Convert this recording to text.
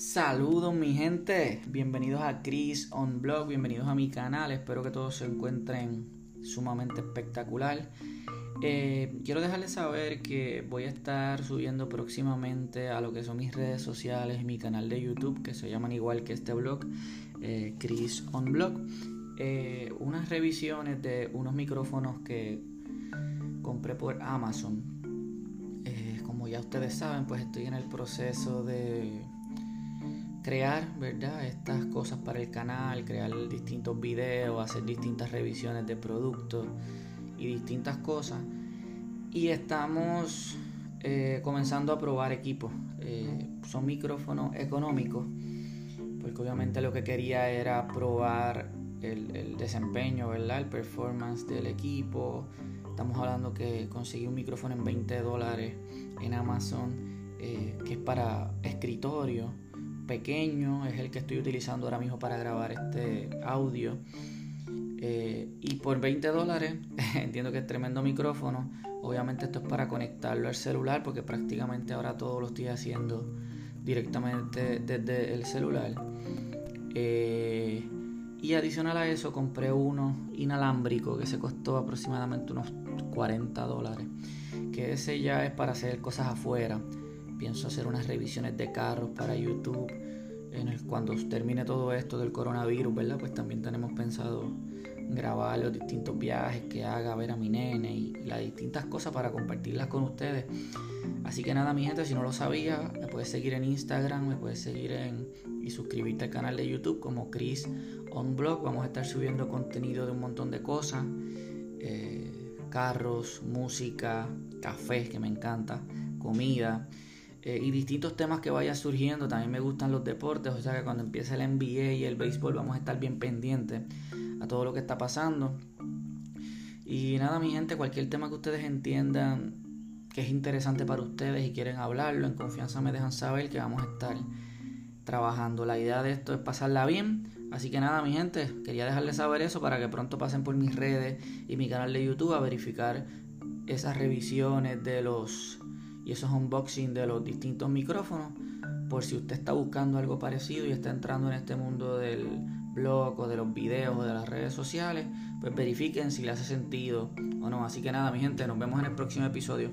Saludos mi gente, bienvenidos a Chris on Blog, bienvenidos a mi canal, espero que todos se encuentren sumamente espectacular. Eh, quiero dejarles saber que voy a estar subiendo próximamente a lo que son mis redes sociales mi canal de YouTube, que se llaman igual que este blog, eh, Chris on Blog, eh, unas revisiones de unos micrófonos que compré por Amazon. como ya ustedes saben, pues estoy en el proceso de crear, ¿verdad? Estas cosas para el canal, crear distintos videos, hacer distintas revisiones de productos y distintas cosas. Y estamos eh, comenzando a probar equipos. Eh, son micrófonos económicos, porque obviamente lo que quería era probar el, desempeño, ¿verdad? El performance del equipo. Estamos hablando que conseguí un micrófono en 20 dólares en Amazon, eh, que es para escritorio pequeño, es el que estoy utilizando ahora mismo para grabar este audio. Eh, y por 20 dólares, entiendo que es tremendo micrófono. Obviamente esto es para conectarlo al celular porque prácticamente ahora todo lo estoy haciendo directamente desde el celular. Eh, y adicional a eso compré uno inalámbrico que se costó aproximadamente unos 40 dólares. Que ese ya es para hacer cosas afuera pienso hacer unas revisiones de carros para YouTube. En el, cuando termine todo esto del coronavirus, ¿verdad? Pues también tenemos pensado grabar los distintos viajes que haga, ver a mi nene y, las distintas cosas para compartirlas con ustedes. Así que nada, mi gente, si no lo sabía, me puedes seguir en Instagram, me puedes seguir en y suscribirte al canal de YouTube como Chris On Blog. Vamos a estar subiendo contenido de un montón de cosas. Eh, carros, música, café, que me encanta, comida. Eh, y distintos temas que vayan surgiendo. También me gustan los deportes, o sea que cuando empiece el NBA y el béisbol vamos a estar bien pendientes a todo lo que está pasando. Y nada, mi gente, cualquier tema que ustedes entiendan que es interesante para ustedes y quieren hablarlo, en confianza me dejan saber que vamos a estar trabajando. La idea de esto es pasarla bien. Así que nada, mi gente, quería dejarles saber eso para que pronto pasen por mis redes y mi canal de YouTube a verificar esas revisiones de los y esos unboxing de los distintos micrófonos. Por si usted está buscando algo parecido y está entrando en este mundo del blog o de los videos o de las redes sociales, pues verifiquen si le hace sentido o no. Así que nada, mi gente, nos vemos en el próximo episodio.